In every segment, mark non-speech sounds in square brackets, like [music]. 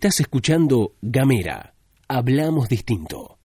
Estás escuchando Gamera. Hablamos distinto.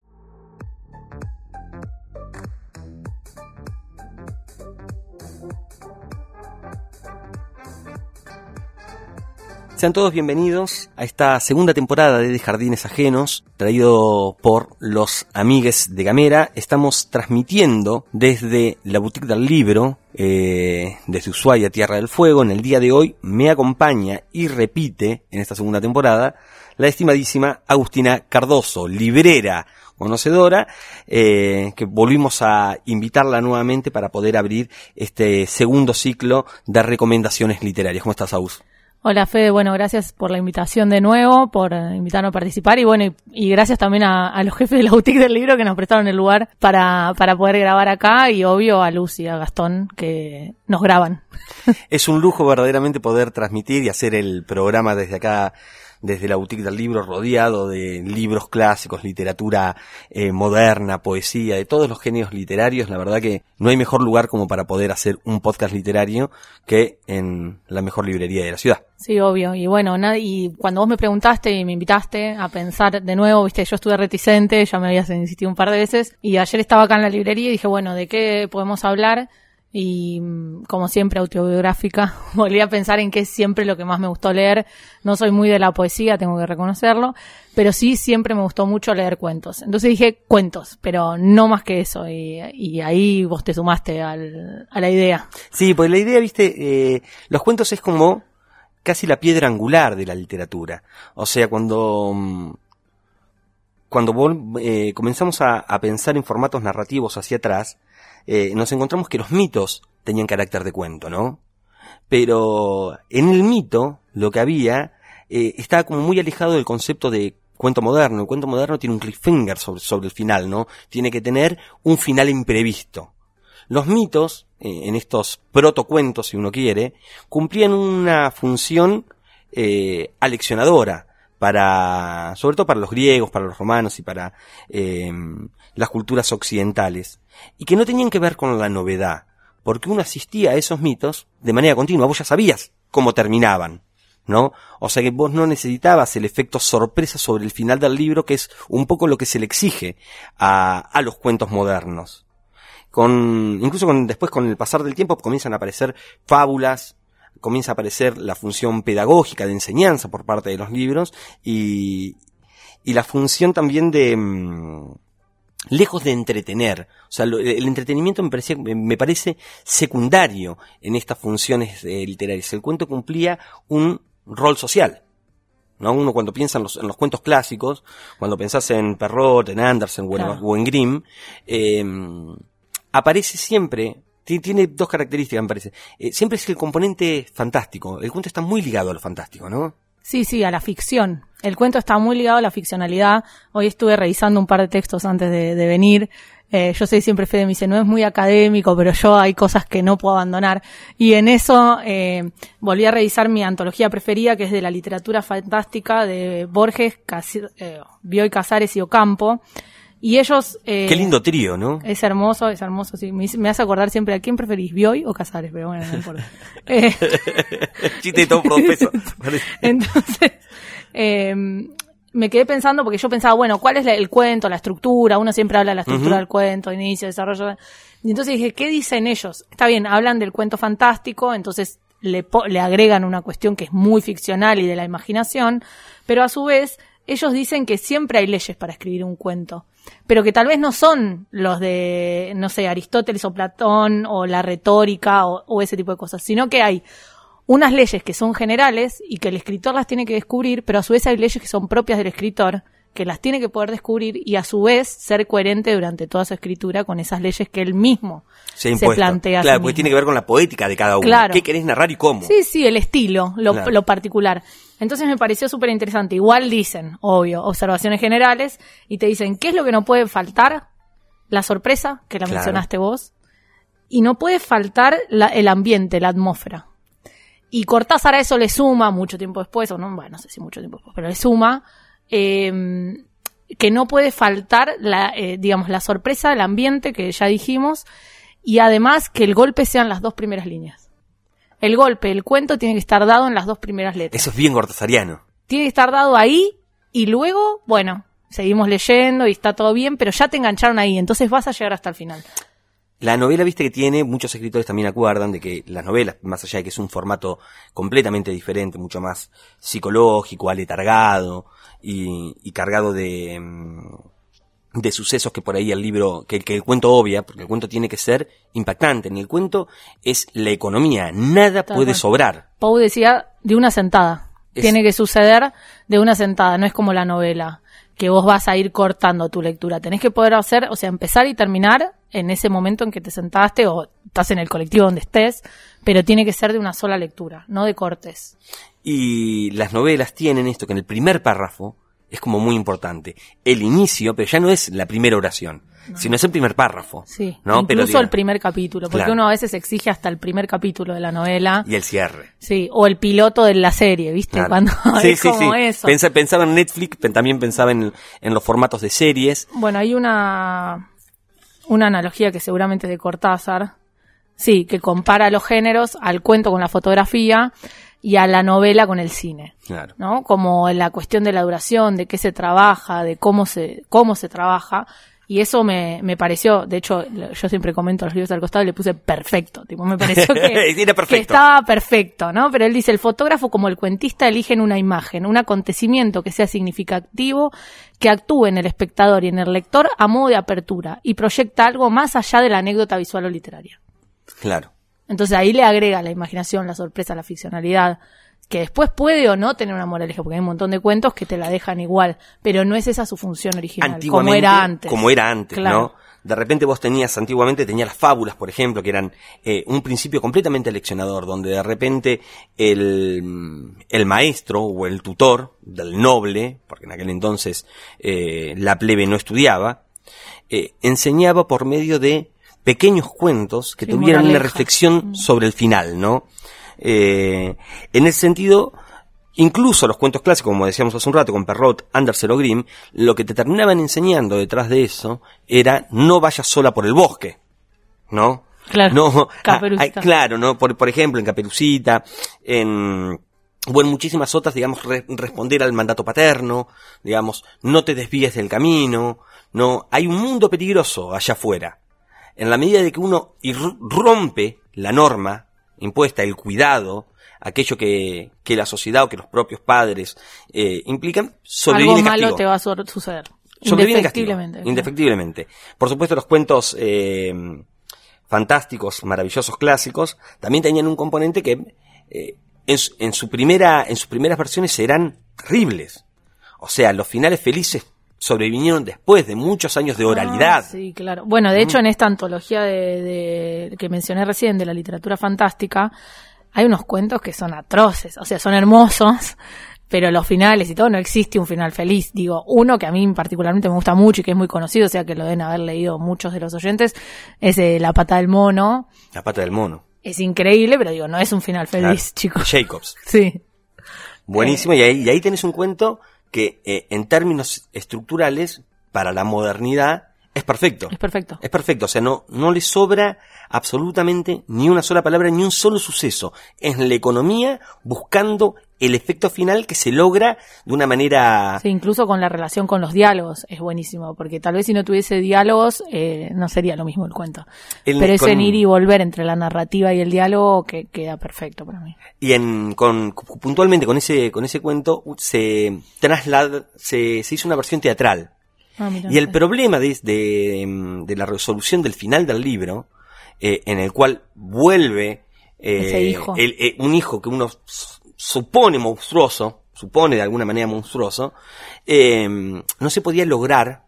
Sean todos bienvenidos a esta segunda temporada de Jardines Ajenos, traído por los amigues de Gamera. Estamos transmitiendo desde la boutique del libro, eh, desde Ushuaia, Tierra del Fuego. En el día de hoy me acompaña y repite en esta segunda temporada la estimadísima Agustina Cardoso, librera conocedora, eh, que volvimos a invitarla nuevamente para poder abrir este segundo ciclo de recomendaciones literarias. ¿Cómo estás, Agus? Hola Fede, bueno, gracias por la invitación de nuevo, por invitarnos a participar y bueno, y, gracias también a, los jefes de la boutique del libro que nos prestaron el lugar para, para poder grabar acá y obvio a Luz y a Gastón que nos graban. [laughs] Es un lujo verdaderamente poder transmitir y hacer el programa desde acá desde la boutique del libro, rodeado de libros clásicos, literatura eh, moderna, poesía, de todos los genios literarios. La verdad que no hay mejor lugar como para poder hacer un podcast literario que en la mejor librería de la ciudad. Sí, obvio. Y bueno, y cuando vos me preguntaste y me invitaste a pensar de nuevo, viste, yo estuve reticente, ya me habías insistido un par de veces, y ayer estaba acá en la librería y dije, bueno, ¿de qué podemos hablar? Y como siempre autobiográfica, [laughs] volví a pensar en qué es siempre lo que más me gustó leer. No soy muy de la poesía, tengo que reconocerlo, pero sí siempre me gustó mucho leer cuentos. Entonces dije cuentos, pero no más que eso y, ahí vos te sumaste al, a la idea. Sí, pues la idea, viste, eh, los cuentos es como casi la piedra angular de la literatura. O sea, cuando mm, cuando eh, comenzamos a, pensar en formatos narrativos hacia atrás, eh, nos encontramos que los mitos tenían carácter de cuento, ¿no? Pero en el mito lo que había eh, estaba como muy alejado del concepto de cuento moderno. El cuento moderno tiene un cliffhanger sobre, sobre el final, ¿no? Tiene que tener un final imprevisto. Los mitos, eh, en estos protocuentos, si uno quiere, cumplían una función aleccionadora para, sobre todo para los griegos, para los romanos y para eh, las culturas occidentales y que no tenían que ver con la novedad, porque uno asistía a esos mitos de manera continua, vos ya sabías cómo terminaban, ¿no? O sea que vos no necesitabas el efecto sorpresa sobre el final del libro, que es un poco lo que se le exige a, a los cuentos modernos. Con, incluso con, después con el pasar del tiempo comienzan a aparecer fábulas, comienza a aparecer la función pedagógica de enseñanza por parte de los libros y, y la función también de, mm, lejos de entretener. O sea, el entretenimiento me, parecía, me parece secundario en estas funciones eh, literarias. El cuento cumplía un rol social. ¿no? Uno cuando piensa en los, en los cuentos clásicos, cuando pensás en Perrault, en Andersen o en, Grimm, em, aparece siempre, tiene dos características me parece. Eh, siempre es el componente fantástico. El cuento está muy ligado a lo fantástico, ¿no? Sí, sí, a la ficción. El cuento está muy ligado a la ficcionalidad. Hoy estuve revisando un par de textos antes de, venir. Eh, yo sé siempre Fede me dice, no es muy académico, pero yo hay cosas que no puedo abandonar. Y en eso eh, volví a revisar mi antología preferida, que es de la literatura fantástica de Borges, eh, Bioy Casares y Ocampo. Y ellos... Eh, Qué lindo trío, ¿no? Es hermoso, es hermoso, sí. Me, hace acordar siempre a quién preferís, Bioy o Casares, pero bueno, no importa. [laughs] eh, Chiste todo por peso. [laughs] Entonces, eh, me quedé pensando porque yo pensaba, bueno, ¿cuál es el cuento, la estructura? Uno siempre habla de la estructura del cuento, inicio, desarrollo. Y entonces dije, ¿qué dicen ellos? Está bien, hablan del cuento fantástico, entonces le, le agregan una cuestión que es muy ficcional y de la imaginación, pero a su vez ellos dicen que siempre hay leyes para escribir un cuento pero que tal vez no son los de, no sé, Aristóteles o Platón o la retórica o, ese tipo de cosas, sino que hay unas leyes que son generales y que el escritor las tiene que descubrir, pero a su vez hay leyes que son propias del escritor que las tiene que poder descubrir y a su vez ser coherente durante toda su escritura con esas leyes que él mismo se, plantea. Claro, porque tiene que ver con la poética de cada uno. Claro. ¿Qué querés narrar y cómo? Sí, sí, el estilo, lo, lo particular. Entonces me pareció súper interesante. Igual dicen, obvio, observaciones generales y te dicen, ¿qué es lo que no puede faltar? La sorpresa, que la mencionaste vos. Y no puede faltar el ambiente, la atmósfera. Y Cortázar a eso le suma, mucho tiempo después, o no, bueno, no sé si mucho tiempo después, pero le suma, em, que no puede faltar la, eh, digamos, la sorpresa, el ambiente, que ya dijimos, y además que el golpe sean las dos primeras líneas el golpe, el cuento tiene que estar dado en las dos primeras letras. Eso es bien cortesariano. tiene que estar dado ahí y luego, bueno, seguimos leyendo y está todo bien, pero ya te engancharon ahí, entonces vas a llegar hasta el final. La novela, viste que tiene, muchos escritores también acuerdan de que las novelas, más allá de que es un formato completamente diferente, mucho más psicológico, aletargado y, y cargado de, mm, de sucesos que por ahí el libro, que, que el cuento obvia, porque el cuento tiene que ser impactante. En el cuento es la economía, nada puede sobrar. Pau decía de una sentada. Es- Tiene que suceder de una sentada, no es como la novela, que vos vas a ir cortando tu lectura. Tenés que poder hacer, o sea, empezar y terminar en ese momento en que te sentaste o estás en el colectivo donde estés, pero tiene que ser de una sola lectura, no de cortes. Y las novelas tienen esto que en el primer párrafo es como muy importante. El inicio, pero ya no es la primera oración, sino es el primer párrafo. Sí, ¿no? incluso Pero, el primer capítulo, porque Claro. uno a veces exige hasta el primer capítulo de la novela. Y el cierre. Sí, o el piloto de la serie, ¿viste? Claro. Cuando sí, [laughs] es sí, como sí. eso. Pensa- pensaba en Netflix, también pensaba en, en los formatos de series. Bueno, hay una, una analogía que seguramente es de Cortázar, sí, que compara los géneros al cuento con la fotografía y a la novela con el cine, Claro. ¿no? Como en la cuestión de la duración, de qué se trabaja, de cómo se, cómo se trabaja. Y eso me, me pareció, de hecho, yo siempre comento los libros al costado y le puse perfecto, tipo, me pareció que, [laughs] Era perfecto. que estaba perfecto, ¿no? Pero él dice, el fotógrafo como el cuentista eligen una imagen, un acontecimiento que sea significativo, que actúe en el espectador y en el lector a modo de apertura y proyecta algo más allá de la anécdota visual o literaria. Claro. Entonces ahí le agrega la imaginación, la sorpresa, la ficcionalidad, que después puede o no tener una moraleja, porque hay un montón de cuentos que te la dejan igual, pero no es esa su función original, como era antes. Como era antes, Claro. ¿no? De repente vos tenías, antiguamente tenías las fábulas, por ejemplo, que eran eh, un principio completamente leccionador, donde de repente el, el maestro o el tutor del noble, porque en aquel entonces eh, la plebe no estudiaba, eh, enseñaba por medio de pequeños cuentos que Sí, tuvieran una moralejas. reflexión sobre el final, ¿no? Eh, en ese sentido, incluso los cuentos clásicos, como decíamos hace un rato con Perrault, Andersen o Grimm, lo que te terminaban enseñando detrás de eso era no vayas sola por el bosque, ¿no? Claro, No, [laughs] ah, ah, claro, ¿no? Por, por ejemplo, en Caperucita, en, o en muchísimas otras, digamos, re- responder al mandato paterno, digamos, no te desvíes del camino, no, hay un mundo peligroso allá afuera. En la medida de que uno rompe la norma impuesta, el cuidado, aquello que, que la sociedad o que los propios padres eh, implican, Algo sobreviene malo castigo. te va a su- suceder. Sobreviene castigo. Indefectiblemente. Indefectiblemente. Por supuesto, los cuentos eh, fantásticos, maravillosos, clásicos, también tenían un componente que eh, en, su- en su primera, en sus primeras versiones eran terribles. O sea, los finales felices sobrevinieron después de muchos años de oralidad. Ah, sí, claro. Bueno, de hecho, en esta antología de, de- que mencioné recién de la literatura fantástica, hay unos cuentos que son atroces, o sea, son hermosos, pero los finales y todo no existe un final feliz. Digo, uno que a mí particularmente me gusta mucho y que es muy conocido, o sea, que lo deben haber leído muchos de los oyentes, es eh, La pata del mono. La pata del mono. Es increíble, pero digo, no es un final feliz, Claro. chicos. Jacobs. [laughs] Sí. Buenísimo. Y, ahí, y ahí tenés un cuento que eh, en términos estructurales, para la modernidad, es perfecto. Es perfecto. Es perfecto, o sea, no, no le sobra absolutamente ni una sola palabra, ni un solo suceso. Es la economía buscando el efecto final que se logra de una manera... Sí, incluso con la relación con los diálogos es buenísimo, porque tal vez si no tuviese diálogos eh, no sería lo mismo el cuento. El- Pero ese con- ir y volver entre la narrativa y el diálogo que queda perfecto para mí. Y en, con, puntualmente con ese, con ese cuento se traslada, se, se hizo una versión teatral. Ah, Y el problema de, de, de la resolución del final del libro, eh, en el cual vuelve eh, Ese hijo. el- eh, un hijo que uno supone monstruoso, supone de alguna manera monstruoso, eh, no se podía lograr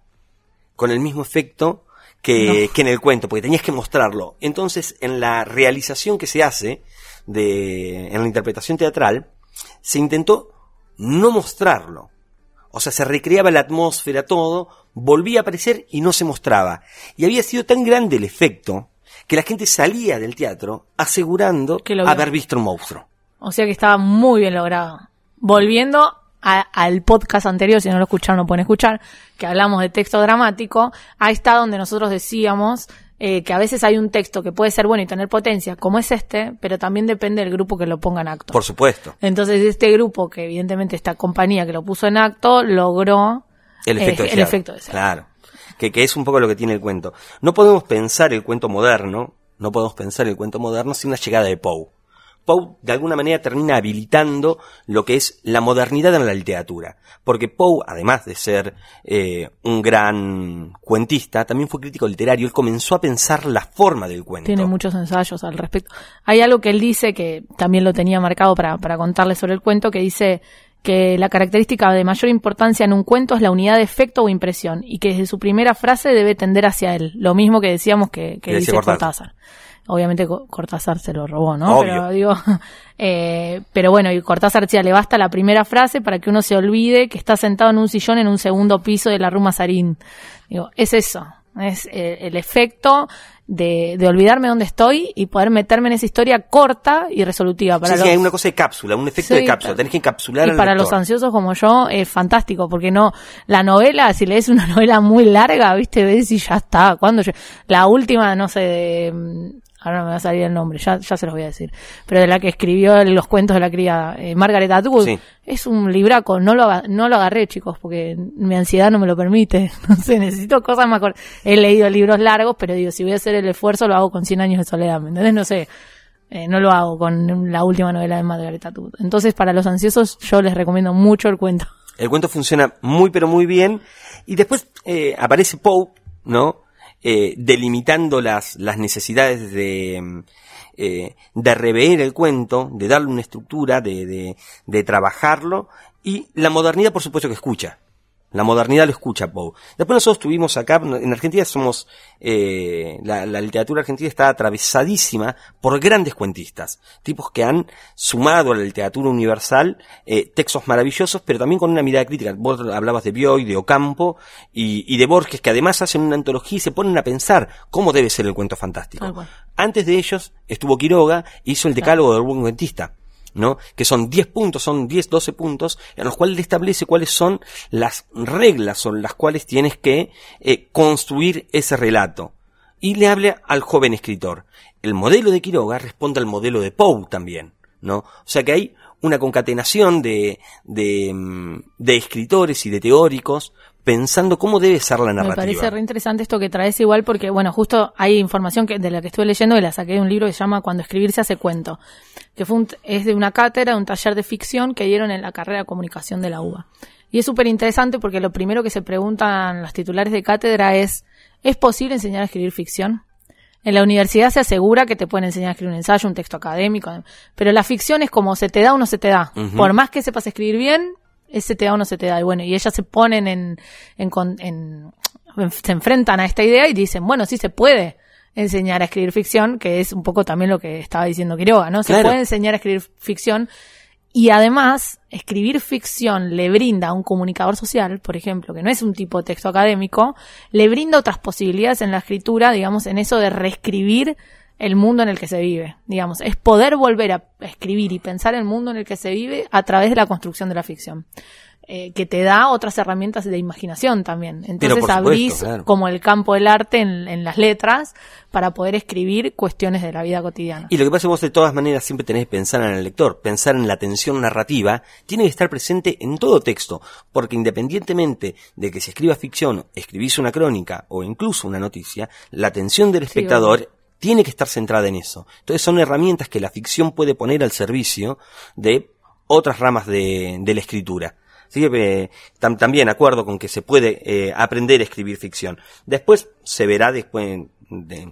con el mismo efecto que, que en el cuento, porque tenías que mostrarlo. Entonces, en la realización que se hace, de, en la interpretación teatral, se intentó no mostrarlo. O sea, se recreaba la atmósfera, todo, volvía a aparecer y no se mostraba. Y había sido tan grande el efecto que la gente salía del teatro asegurando Que lo vio. haber visto un monstruo. O sea que estaba muy bien logrado. Volviendo a- al podcast anterior, si no lo escucharon, lo pueden escuchar, que hablamos de texto dramático, ahí está donde nosotros decíamos eh, que a veces hay un texto que puede ser bueno y tener potencia, como es este, pero también depende del grupo que lo ponga en acto. Por supuesto. Entonces, este grupo, que evidentemente esta compañía que lo puso en acto, logró El efecto, eh, deseado. el efecto deseado. Claro. Que, que es un poco lo que tiene el cuento. No podemos pensar el cuento moderno, no podemos pensar el cuento moderno sin la llegada de Poe. Poe de alguna manera termina habilitando lo que es la modernidad en la literatura. Porque Poe, además de ser eh, un gran cuentista, también fue crítico literario. Él comenzó a pensar la forma del cuento. Tiene muchos ensayos al respecto. Hay algo que él dice que también lo tenía marcado para, para contarles sobre el cuento, que dice que la característica de mayor importancia en un cuento es la unidad de efecto o impresión y que desde su primera frase debe tender hacia él. Lo mismo que decíamos que, dice Cortázar. Cortázar. Obviamente Co- Cortázar se lo robó, ¿no? Obvio. Pero digo, [laughs] eh, pero bueno, y Cortázar decía, le basta la primera frase para que uno se olvide que está sentado en un sillón en un segundo piso de la Rue Mazarín. Digo, es eso, es eh, el efecto de, de olvidarme dónde estoy y poder meterme en esa historia corta y resolutiva. Para Sí, sí, los- hay una cosa de cápsula, un efecto Sí, de cápsula. Tenés que encapsular y al para los ansiosos como yo es fantástico, porque no, la novela, si lees una [laughs] novela muy larga, viste, ves y ya está. Cuando yo, la última, no sé, de, ahora no me va a salir el nombre, ya, ya se los voy a decir, pero de la que escribió los cuentos de la cría, eh, Margaret Atwood, Sí. es un libraco, no lo, no lo agarré, chicos, porque mi ansiedad no me lo permite. [laughs] No sé, necesito cosas más cortas. He leído libros largos, pero digo, si voy a hacer el esfuerzo, lo hago con 100 años de soledad, ¿me entendés? No sé. Eh, no lo hago con la última novela de Margaret Atwood. Entonces, para los ansiosos, yo les recomiendo mucho el cuento. El cuento funciona muy pero muy bien. Y después eh, aparece Poe, ¿no? Eh, delimitando las, las necesidades de, mm, eh, de rever el cuento, de darle una estructura, de, de, de trabajarlo. Y la modernidad, por supuesto, que escucha. La modernidad lo escucha Poe. Después nosotros tuvimos acá, en Argentina somos, eh, la, la literatura argentina está atravesadísima por grandes cuentistas, tipos que han sumado a la literatura universal eh, textos maravillosos, pero también con una mirada crítica. Vos hablabas de Bioy, de Ocampo y, y de Borges, que además hacen una antología y se ponen a pensar cómo debe ser el cuento fantástico. Antes de ellos estuvo Quiroga, hizo el decálogo del buen cuentista. ¿No? Que son 10 puntos, son 10, 12 puntos, en los cuales le establece cuáles son las reglas sobre las cuales tienes que eh, construir ese relato. Y le habla al joven escritor. El modelo de Quiroga responde al modelo de Poe también, ¿no? O sea que hay una concatenación de, de, mm, de escritores y de teóricos pensando cómo debe ser la Me narrativa. parece re interesante esto que traes igual porque, bueno, justo hay información que, de la que estuve leyendo y la saqué de un libro que se llama Cuando escribir se hace cuento, que fue un es de una cátedra, de un taller de ficción que dieron en la carrera de comunicación de la UBA. Y es súper interesante porque lo primero que se preguntan los titulares de cátedra es, ¿es posible enseñar a escribir ficción? En la universidad se asegura que te pueden enseñar a escribir un ensayo, un texto académico, pero la ficción es como se te da o no se te da. Por más que sepas escribir bien, ese te da o no se te da. Y bueno, y ellas se ponen en, en, en- se enfrentan a esta idea y dicen, bueno, sí se puede enseñar a escribir ficción, que es un poco también lo que estaba diciendo Quiroga, ¿no? Se Claro. puede enseñar a escribir ficción y además escribir ficción le brinda a un comunicador social, por ejemplo, que no es un tipo de texto académico, le brinda otras posibilidades en la escritura, digamos, en eso de reescribir el mundo en el que se vive, digamos, es poder volver a escribir y pensar el mundo en el que se vive a través de la construcción de la ficción. eh, que te da otras herramientas de imaginación también. Entonces supuesto, abrís claro. como el campo del arte en, en las letras para poder escribir cuestiones de la vida cotidiana. Y lo que pasa es que vos de todas maneras siempre tenés que pensar en el lector, pensar en la tensión narrativa, tiene que estar presente en todo texto, porque independientemente de que se escriba ficción, escribís una crónica o incluso una noticia, la atención del espectador tiene que estar centrada en eso. Entonces son herramientas que la ficción puede poner al servicio de otras ramas de, de la escritura. Así que eh, tam- también acuerdo con que se puede eh, aprender a escribir ficción. Después se verá después de-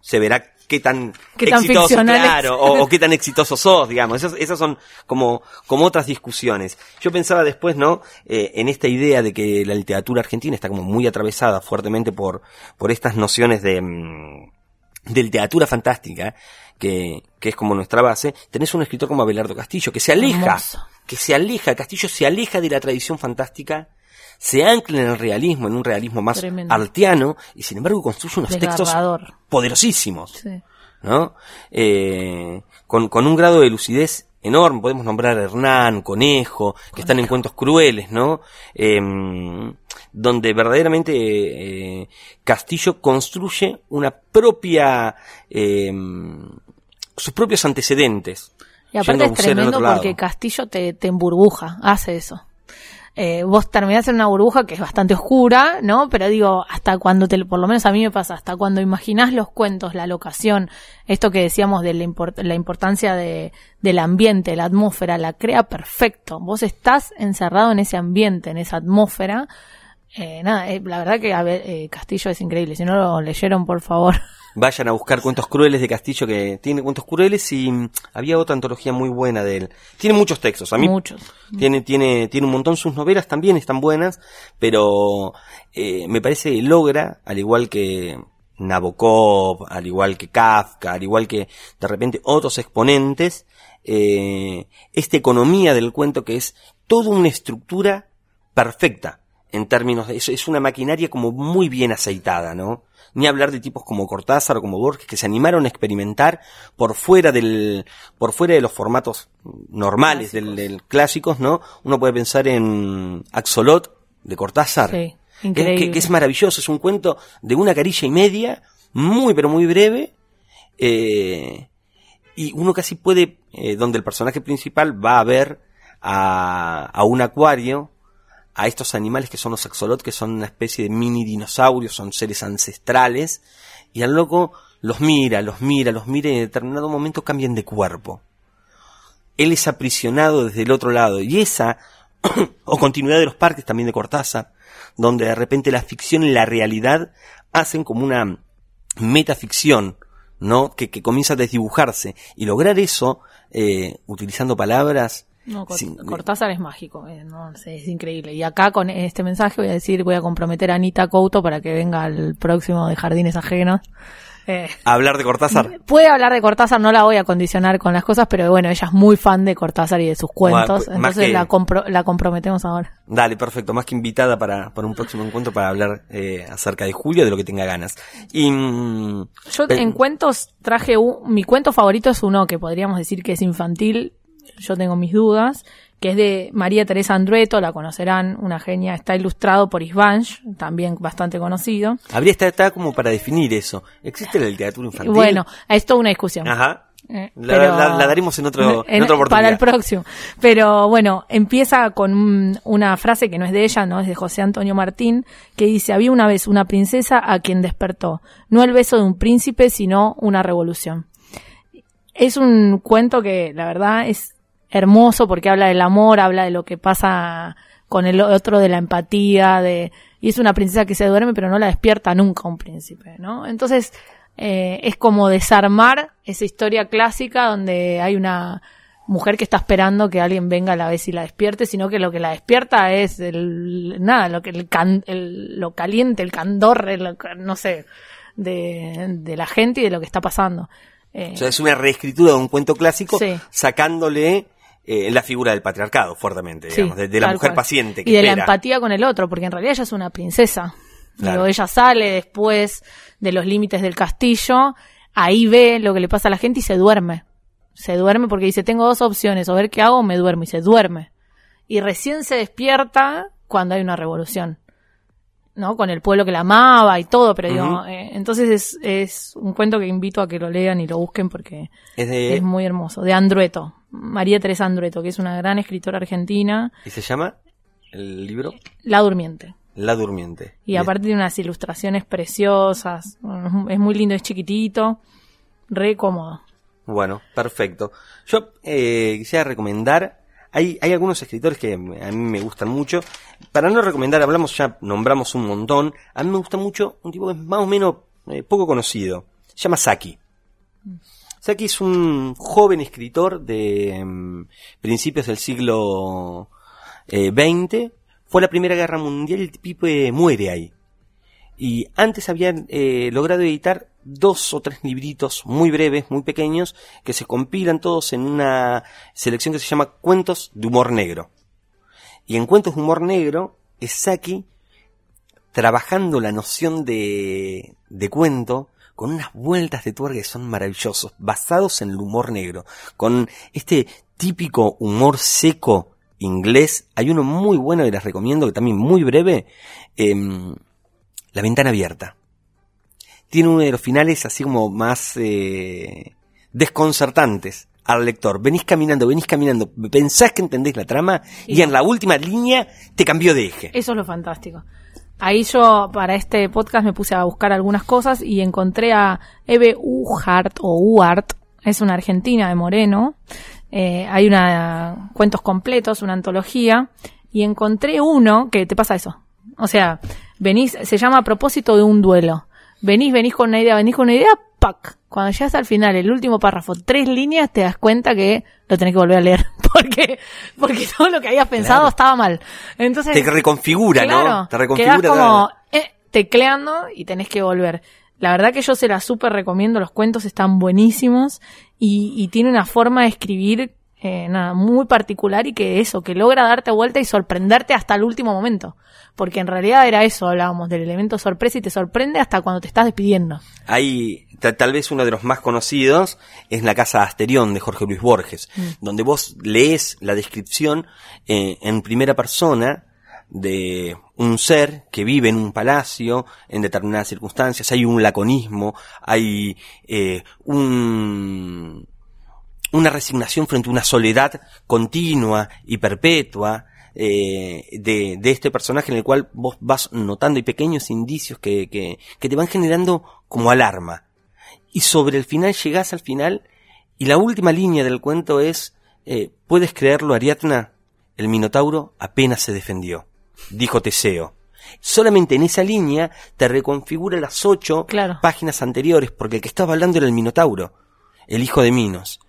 se verá qué tan Qué tan exitoso, claro, o qué tan [laughs] exitoso sos, digamos. Esas, esas son como, como otras discusiones. Yo pensaba después, ¿no? Eh, en esta idea de que la literatura argentina está como muy atravesada fuertemente por, por estas nociones de, mm, de literatura fantástica, que, que es como nuestra base, tenés un escritor como Abelardo Castillo, que se aleja, Hermoso. que se aleja, Castillo se aleja de la tradición fantástica, se ancla en el realismo, en un realismo más Tremendo. artiano, y sin embargo construye unos textos poderosísimos. Sí. ¿no? Eh, con, con un grado de lucidez enorme. Podemos nombrar a Hernán, Conejo, que están en cuentos crueles, ¿no? Em, donde verdaderamente eh, Castillo construye una propia, em, sus propios antecedentes. Y aparte es tremendo porque Castillo te, te emburbuja, hace eso. Eh, vos terminás en una burbuja que es bastante oscura, ¿no? Pero digo, hasta cuando te, por lo menos a mí me pasa, hasta cuando imaginás los cuentos, la locación, esto que decíamos de la, la importancia de, del ambiente, la atmósfera, la crea perfecto. Vos estás encerrado en ese ambiente, en esa atmósfera. Eh, nada, eh, la verdad que a ver, eh, Castillo es increíble. Si no lo leyeron, por favor. [laughs] Vayan a buscar cuentos crueles de Castillo que tiene cuentos crueles y mm, había otra antología muy buena de él. Tiene muchos textos, a mí Muchos. tiene tiene tiene un montón sus novelas también están buenas, pero eh, me parece que logra al igual que Nabokov, al igual que Kafka, al igual que de repente otros exponentes, eh, esta economía del cuento que es toda una estructura perfecta en términos de eso, es una maquinaria como muy bien aceitada, ¿no? Ni hablar de tipos como Cortázar o como Borges que se animaron a experimentar por fuera del, por fuera de los formatos normales del, del clásicos, ¿no? Uno puede pensar en Axolot de Cortázar. Sí, que- increíble. Que, que es maravilloso, es un cuento de una carilla y media, muy pero muy breve, eh, y uno casi puede, eh, donde el personaje principal va a ver a, a un acuario, a estos animales que son los axolot, que son una especie de mini dinosaurios, son seres ancestrales, y al loco los mira, los mira, los mira y en determinado momento cambian de cuerpo. Él es aprisionado desde el otro lado, y esa, [clears throat] o continuidad de los parques también de Cortázar, donde de repente la ficción y la realidad hacen como una metaficción, ¿no? Que, que comienza a desdibujarse. Y lograr eso, eh, utilizando palabras, No, Cort- sin- Cortázar es mágico, eh, no sé, es increíble. Y acá con este mensaje voy a decir, voy a comprometer a Anita Couto para que venga al próximo de Jardines Ajenos. Eh, hablar de Cortázar. [laughs] puede hablar de Cortázar, no la voy a condicionar con las cosas, pero bueno, ella es muy fan de Cortázar y de sus cuentos, Bueno, entonces que- la, compro- la comprometemos ahora. Dale, perfecto. Más que invitada para, para un próximo encuentro para hablar eh, acerca de Julio, de lo que tenga ganas. Y, mm, Yo en cuentos traje un, mi cuento favorito es uno que podríamos decir que es infantil, yo tengo mis dudas, que es de María Teresa Andrueto, la conocerán, una genia, está ilustrado por Isbanch, también bastante conocido. habría está como para definir eso. ¿Existe la literatura infantil? Bueno, es toda una discusión. Ajá. Eh, La, pero- la- la daremos en, otro, en, [laughs] en- otra oportunidad. Para el próximo. Pero bueno, empieza con un- una frase que no es de ella, no es de José Antonio Martín, que dice, había una vez una princesa a quien despertó, no el beso de un príncipe, sino una revolución. Es un cuento que la verdad es hermoso porque habla del amor, habla de lo que pasa con el otro, de la empatía, de, y es una princesa que se duerme pero no la despierta nunca un príncipe, ¿no? Entonces, eh, es como desarmar esa historia clásica donde hay una mujer que está esperando que alguien venga a la vez y la despierte, sino que lo que la despierta es el, nada, lo que el, can- el- lo caliente, el candor, el- no sé, de, de la gente y de lo que está pasando. Eh, O sea, es una reescritura de un cuento clásico Sí. sacándole eh, la figura del patriarcado fuertemente, Sí, digamos, de, de la mujer cual. paciente que y de la empatía con el otro, porque en realidad ella es una princesa. Claro. Digo, ella sale después de los límites del castillo, ahí ve lo que le pasa a la gente y se duerme. Se duerme porque dice, tengo dos opciones, o ver qué hago o me duermo, y se duerme. Y recién se despierta cuando hay una revolución. ¿No? Con el pueblo que la amaba y todo, pero digo, eh, entonces es, es un cuento que invito a que lo lean y lo busquen porque Es de, es muy hermoso. De Andrueto, María Teresa Andrueto, que es una gran escritora argentina, ¿Y se llama el libro? La Durmiente. La Durmiente. Y aparte tiene unas ilustraciones preciosas, es muy lindo, es chiquitito, re cómodo. Bueno, perfecto. Yo eh, quisiera recomendar, hay, hay algunos escritores que a mí me gustan mucho. Para no recomendar, hablamos ya, nombramos un montón. A mí me gusta mucho un tipo que es más o menos eh, poco conocido. Se llama Saki. Saki es un joven escritor de mm, principios del siglo eh, XX. Fue a la Primera Guerra Mundial y el tipo eh, muere ahí. Y antes habían eh, logrado editar dos o tres libritos muy breves, muy pequeños, que se compilan todos en una selección que se llama Cuentos de Humor Negro. Y en Cuentos de Humor Negro es Saki trabajando la noción de, de cuento con unas vueltas de tuerca que son maravillosos, basados en el humor negro, con este típico humor seco inglés. Hay uno muy bueno que les recomiendo, que también muy breve. em, la ventana abierta. Tiene uno de los finales así como más eh, desconcertantes al lector. Venís caminando, venís caminando, pensás que entendés la trama y, Y en la última línea te cambió de eje. Eso es lo fantástico. Ahí yo, para este podcast, me puse a buscar algunas cosas y encontré a Eve Uhart, o Uart, es una argentina de Moreno. Eh, hay una, cuentos completos, una antología, y encontré uno que te pasa eso. O sea, venís, se llama a propósito de un duelo. Venís, venís con una idea, venís con una idea, ¡pac! Cuando llegas al final, el último párrafo, tres líneas, te das cuenta que lo tenés que volver a leer. [laughs] Porque, porque todo lo que habías pensado Claro. estaba mal. Entonces, Te reconfigura, Claro, ¿no? Te reconfigura. quedás como eh, tecleando y tenés que volver. La verdad que yo se la súper recomiendo, los cuentos están buenísimos y, y tiene una forma de escribir eh, nada, muy particular y que eso, que logra darte vuelta y sorprenderte hasta el último momento. Porque en realidad era eso, hablábamos del elemento sorpresa y te sorprende hasta cuando te estás despidiendo. Hay, ta- tal vez uno de los más conocidos es La Casa Asterión de Jorge Luis Borges, Mm. donde vos lees la descripción eh, en primera persona de un ser que vive en un palacio en determinadas circunstancias, hay un laconismo, hay eh, un, una resignación frente a una soledad continua y perpetua eh, de, de este personaje en el cual vos vas notando y pequeños indicios que, que, que te van generando como alarma. Y sobre el final llegás al final y la última línea del cuento es, eh, ¿puedes creerlo, Ariadna? El Minotauro apenas se defendió, dijo Teseo. Solamente en esa línea te reconfigura las ocho Claro. páginas anteriores, porque el que estaba hablando era el Minotauro, el hijo de Minos.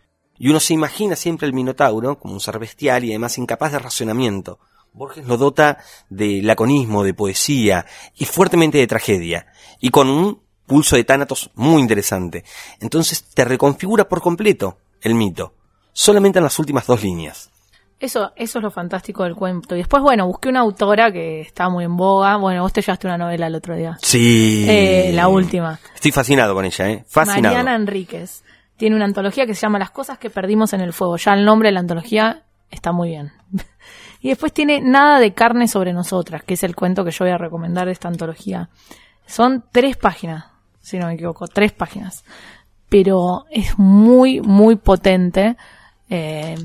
Y uno se imagina siempre el Minotauro como un ser bestial y además incapaz de racionamiento. Borges lo dota de laconismo, de poesía y fuertemente de tragedia. Y con un pulso de tánatos muy interesante. Entonces te reconfigura por completo el mito. Solamente en las últimas dos líneas. Eso, eso es lo fantástico del cuento. Y después, bueno, busqué una autora que está muy en boga. Bueno, vos te llevaste una novela el otro día. Sí. Eh, la última. Estoy fascinado con ella, ¿eh? Fascinado. Mariana Enríquez. Tiene una antología que se llama Las cosas que perdimos en el fuego. Ya el nombre de la antología está muy bien. [laughs] y después tiene Nada de carne sobre nosotras, que es el cuento que yo voy a recomendar de esta antología. Son tres páginas, si no me equivoco, tres páginas. Pero es muy, muy potente. Eh,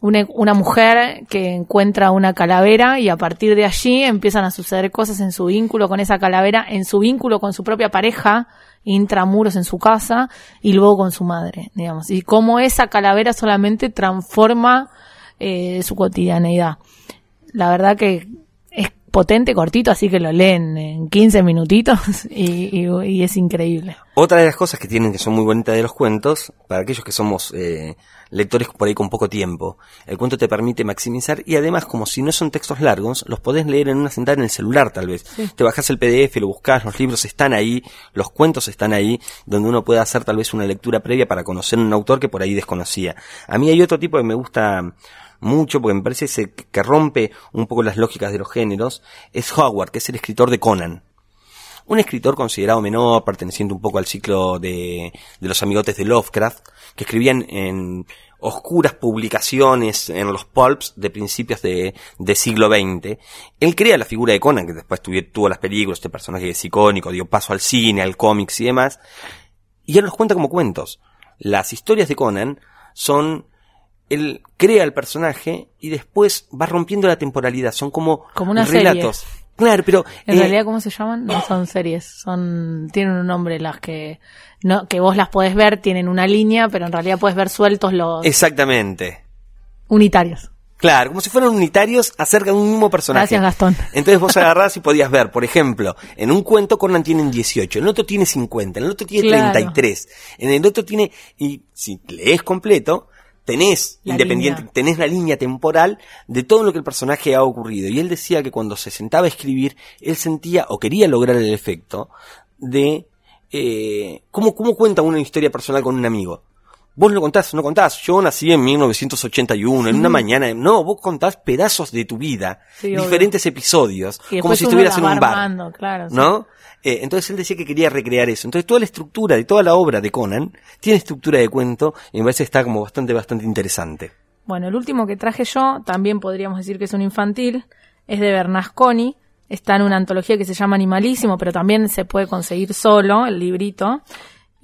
una, una mujer que encuentra una calavera y a partir de allí empiezan a suceder cosas en su vínculo con esa calavera, en su vínculo con su propia pareja, intramuros en su casa y luego con su madre, digamos. Y cómo esa calavera solamente transforma eh, su cotidianeidad. La verdad que potente, cortito, así que lo leen en 15 minutitos [laughs] y, y- y es increíble. Otra de las cosas que tienen que son muy bonitas de los cuentos, para aquellos que somos eh, lectores por ahí con poco tiempo, el cuento te permite maximizar y además como si no son textos largos, los podés leer en una sentada en el celular tal vez. Te bajás el PDF, lo buscás, los libros están ahí, los cuentos están ahí, donde uno puede hacer tal vez una lectura previa para conocer un autor que por ahí desconocía. A mí hay otro tipo que me gusta mucho porque me parece que rompe un poco las lógicas de los géneros, es Howard, que es el escritor de Conan un escritor considerado menor, perteneciente un poco al ciclo de, de los amigotes de Lovecraft, que escribían en oscuras publicaciones en los pulps de principios de, de siglo XX. Él crea la figura de Conan, que después tuvo, tuvo las películas, este personaje es icónico, dio paso al cine, al cómics y demás, y él los cuenta como cuentos. Las historias de Conan son él crea el personaje y después va rompiendo la temporalidad, son como, Como una relatos. Claro, pero En eh, realidad, ¿cómo se llaman? No son series, son tienen un nombre las que no que vos las podés ver, tienen una línea, pero en realidad puedes ver sueltos los Exactamente. unitarios. Claro, como si fueran unitarios acerca de un mismo personaje. Gracias, Gastón. Entonces vos [laughs] agarrás y podías ver, por ejemplo, en un cuento Conan tiene 18, en el otro tiene 50, en el otro tiene Claro. 33, en el otro tiene, y si lees completo, tenés La independiente, línea. tenés la línea temporal de todo lo que el personaje ha ocurrido. Y él decía que cuando se sentaba a escribir, él sentía o quería lograr el efecto de eh, ¿cómo, cómo cuenta una historia personal con un amigo. Vos lo contás, no contás, yo nací en 1981, en una mañana, no, vos contás pedazos de tu vida, Sí, obvio. diferentes episodios, como si estuvieras en un bar. armando, claro, sí. ¿No? Eh, entonces él decía que quería recrear eso. Entonces toda la estructura de toda la obra de Conan tiene estructura de cuento y me parece que está como bastante, bastante interesante. Bueno, el último que traje yo, también podríamos decir que es un infantil, es de Bernasconi. Está en una antología que se llama Animalísimo, pero también se puede conseguir solo el librito.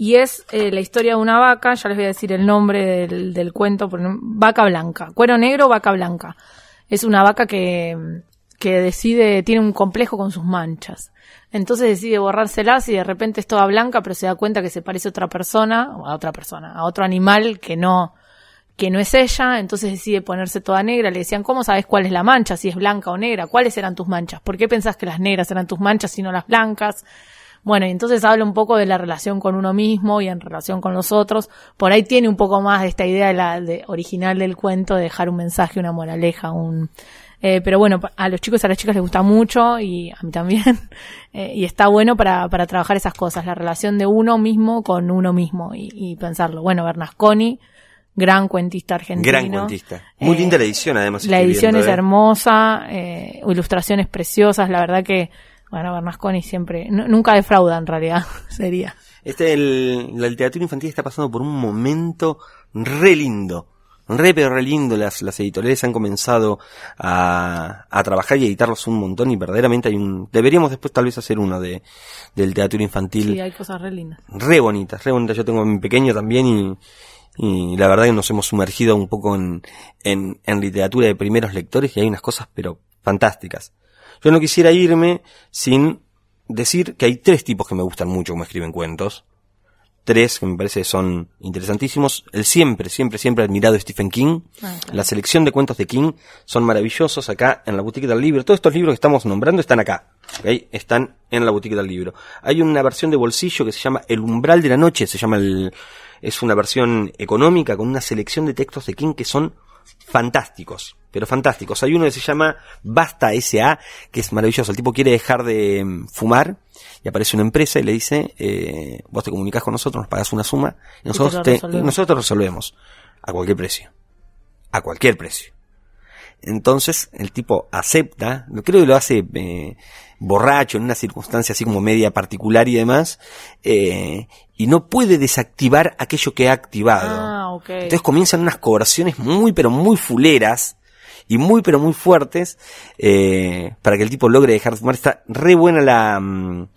Y es eh, la historia de una vaca, ya les voy a decir el nombre del, del cuento, vaca blanca, cuero negro, vaca blanca. Es una vaca que, que decide, tiene un complejo con sus manchas. Entonces decide borrárselas y de repente es toda blanca, pero se da cuenta que se parece a otra persona, a otra persona, a otro animal que no, que no es ella, entonces decide ponerse toda negra. Le decían, ¿cómo sabes cuál es la mancha? Si es blanca o negra. ¿Cuáles eran tus manchas? ¿Por qué pensás que las negras eran tus manchas y no las blancas? Bueno, y entonces habla un poco de la relación con uno mismo y en relación con los otros. Por ahí tiene un poco más de esta idea de la de, original del cuento de dejar un mensaje, una moraleja, un eh, pero bueno, a los chicos y a las chicas les gusta mucho y a mí también. [laughs] Eh, y está bueno para, para trabajar esas cosas, la relación de uno mismo con uno mismo y, y pensarlo. Bueno, Bernasconi, gran cuentista argentino. Gran cuentista. Muy Eh, linda la edición, además. La edición viendo, es ¿eh? hermosa, eh, ilustraciones preciosas, la verdad que, bueno, Bernasconi siempre, nu- nunca defrauda en realidad, [laughs] sería. Este, el- la literatura infantil está pasando por un momento re lindo. Re pero re lindo. Las, las editoriales han comenzado a, a trabajar y editarlos un montón y verdaderamente hay un... Deberíamos después tal vez hacer uno de, de literatura infantil. Sí, hay cosas re lindas. re bonitas, re bonitas. Yo tengo a mi pequeño también y, y la verdad que nos hemos sumergido un poco en, en, en literatura de primeros lectores y hay unas cosas pero fantásticas. Yo no quisiera irme sin decir que hay tres tipos que me gustan mucho como escriben cuentos. Tres que me parece son interesantísimos. El siempre, siempre, siempre admirado Stephen King. Ah, claro. La selección de cuentos de King son maravillosos acá en la boutique del libro. Todos estos libros que estamos nombrando están acá. Están en la boutique del libro. Hay una versión de bolsillo que se llama El umbral de la noche. Se llama el, es una versión económica con una selección de textos de King que son fantásticos. Pero fantásticos. Hay uno que se llama Basta S.A. que es maravilloso. El tipo quiere dejar de mm, fumar y aparece una empresa y le dice, eh, vos te comunicas con nosotros, nos pagas una suma y te nosotros, lo te- resolvemos. nosotros resolvemos a cualquier precio. A cualquier precio. Entonces el tipo acepta, creo que lo hace eh, borracho en una circunstancia así como media particular y demás, eh, y no puede desactivar aquello que ha activado. Ah. Entonces comienzan unas cobraciones muy pero muy fuleras y muy pero muy fuertes eh, para que el tipo logre dejar de fumar. Está re buena la, mm,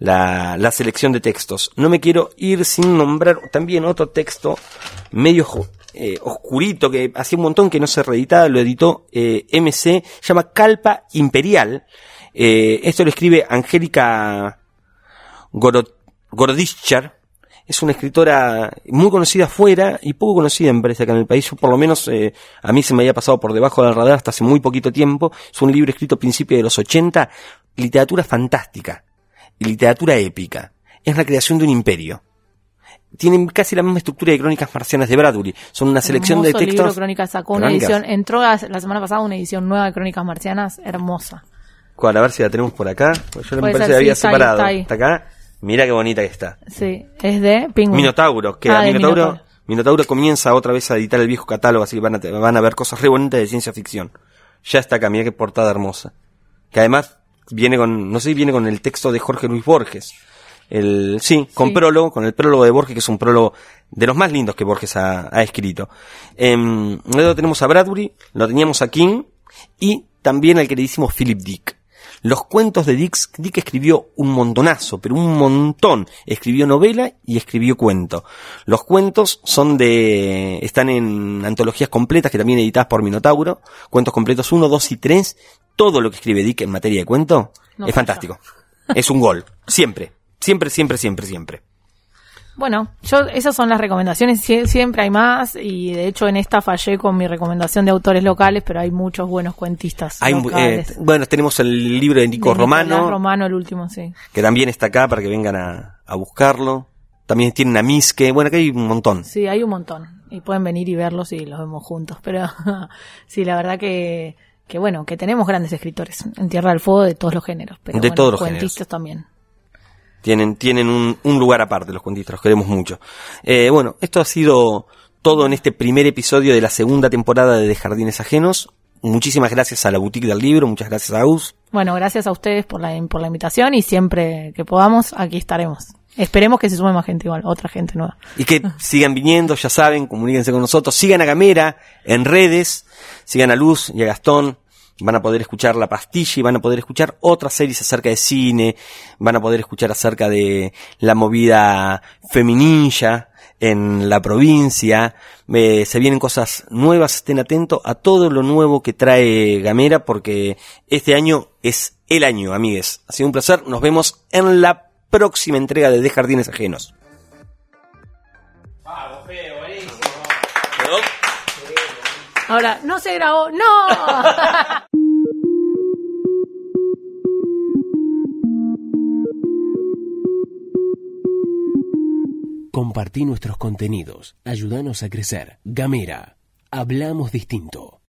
la, la selección de textos. No me quiero ir sin nombrar también otro texto medio eh, oscurito que hacía un montón que no se reeditaba, lo editó eh, MC, llama Calpa Imperial. Eh, esto lo escribe Angélica Gorod- Gorodischar. Es una escritora muy conocida afuera y poco conocida me parece acá en el país. Yo por lo menos eh, a mí se me había pasado por debajo del radar hasta hace muy poquito tiempo. Es un libro escrito a principios de los 80. Literatura fantástica. Y literatura épica. Es la creación de un imperio. Tienen casi la misma estructura de Crónicas Marcianas de Bradbury. Son una selección de Hermoso libro, textos. Crónicas sacó una edición, entró la, semana pasada una edición nueva de Crónicas Marcianas, hermosa. ¿Cuál? A ver si la tenemos por acá. Yo me parece que había separado. está ahí. Está acá. Mira qué bonita que está. Sí, es de Penguin. Minotauro, que Ah, a Minotauro, Minotauro. Minotauro comienza otra vez a editar el viejo catálogo, así que van a, te- van a ver cosas re bonitas de ciencia ficción. Ya está acá, mira qué portada hermosa. Que además viene con, no sé si viene con el texto de Jorge Luis Borges. El, sí, con Sí. prólogo, con el prólogo de Borges, que es un prólogo de los más lindos que Borges ha, ha escrito. Em, luego tenemos a Bradbury, lo teníamos a King, y también al queridísimo Philip Dick. Los cuentos de Dick, Dick escribió un montonazo, pero un montón. Escribió novela y escribió cuento. Los cuentos son de, están en antologías completas que también editadas por Minotauro. Cuentos completos 1, 2 y 3. Todo lo que escribe Dick en materia de cuento No es fantástico. Es un gol. Siempre. Siempre, siempre, siempre, siempre. Bueno, yo esas son las recomendaciones, Sie- siempre hay más y de hecho en esta fallé con mi recomendación de autores locales, pero hay muchos buenos cuentistas Hay, eh, bueno, tenemos el libro de Nico De Nicolás Romano, Romano, el último, sí. que también está acá para que vengan a, a buscarlo. También tiene una Misque. Bueno, acá hay un montón. Sí, hay un montón. Y pueden venir y verlos y los vemos juntos. Pero [laughs] sí, la verdad que, que bueno, que tenemos grandes escritores en Tierra del Fuego de todos los géneros. Pero De bueno, todos los cuentistas también. Tienen, tienen un, un lugar aparte los cuentistas, los queremos mucho. Eh, bueno, esto ha sido todo en este primer episodio de la segunda temporada de De Jardines Ajenos. Muchísimas gracias a la Boutique del Libro, muchas gracias a Aus. Bueno, gracias a ustedes por la, por la invitación y siempre que podamos, aquí estaremos. Esperemos que se sume más gente igual, otra gente nueva. Y que [laughs] sigan viniendo, ya saben, comuníquense con nosotros, sigan a Gamera en redes, sigan a Luz y a Gastón, van a poder escuchar La Pastilla y van a poder escuchar otras series acerca de cine, van a poder escuchar acerca de la movida feminilla en la provincia, eh, se vienen cosas nuevas, estén atentos a todo lo nuevo que trae Gamera porque este año es el año, amigues. Ha sido un placer, nos vemos en la próxima entrega de De Jardines Ajenos. Ahora, no se grabó, no. [laughs] Compartí nuestros contenidos. Ayúdanos a crecer. Gamera. Hablamos distinto.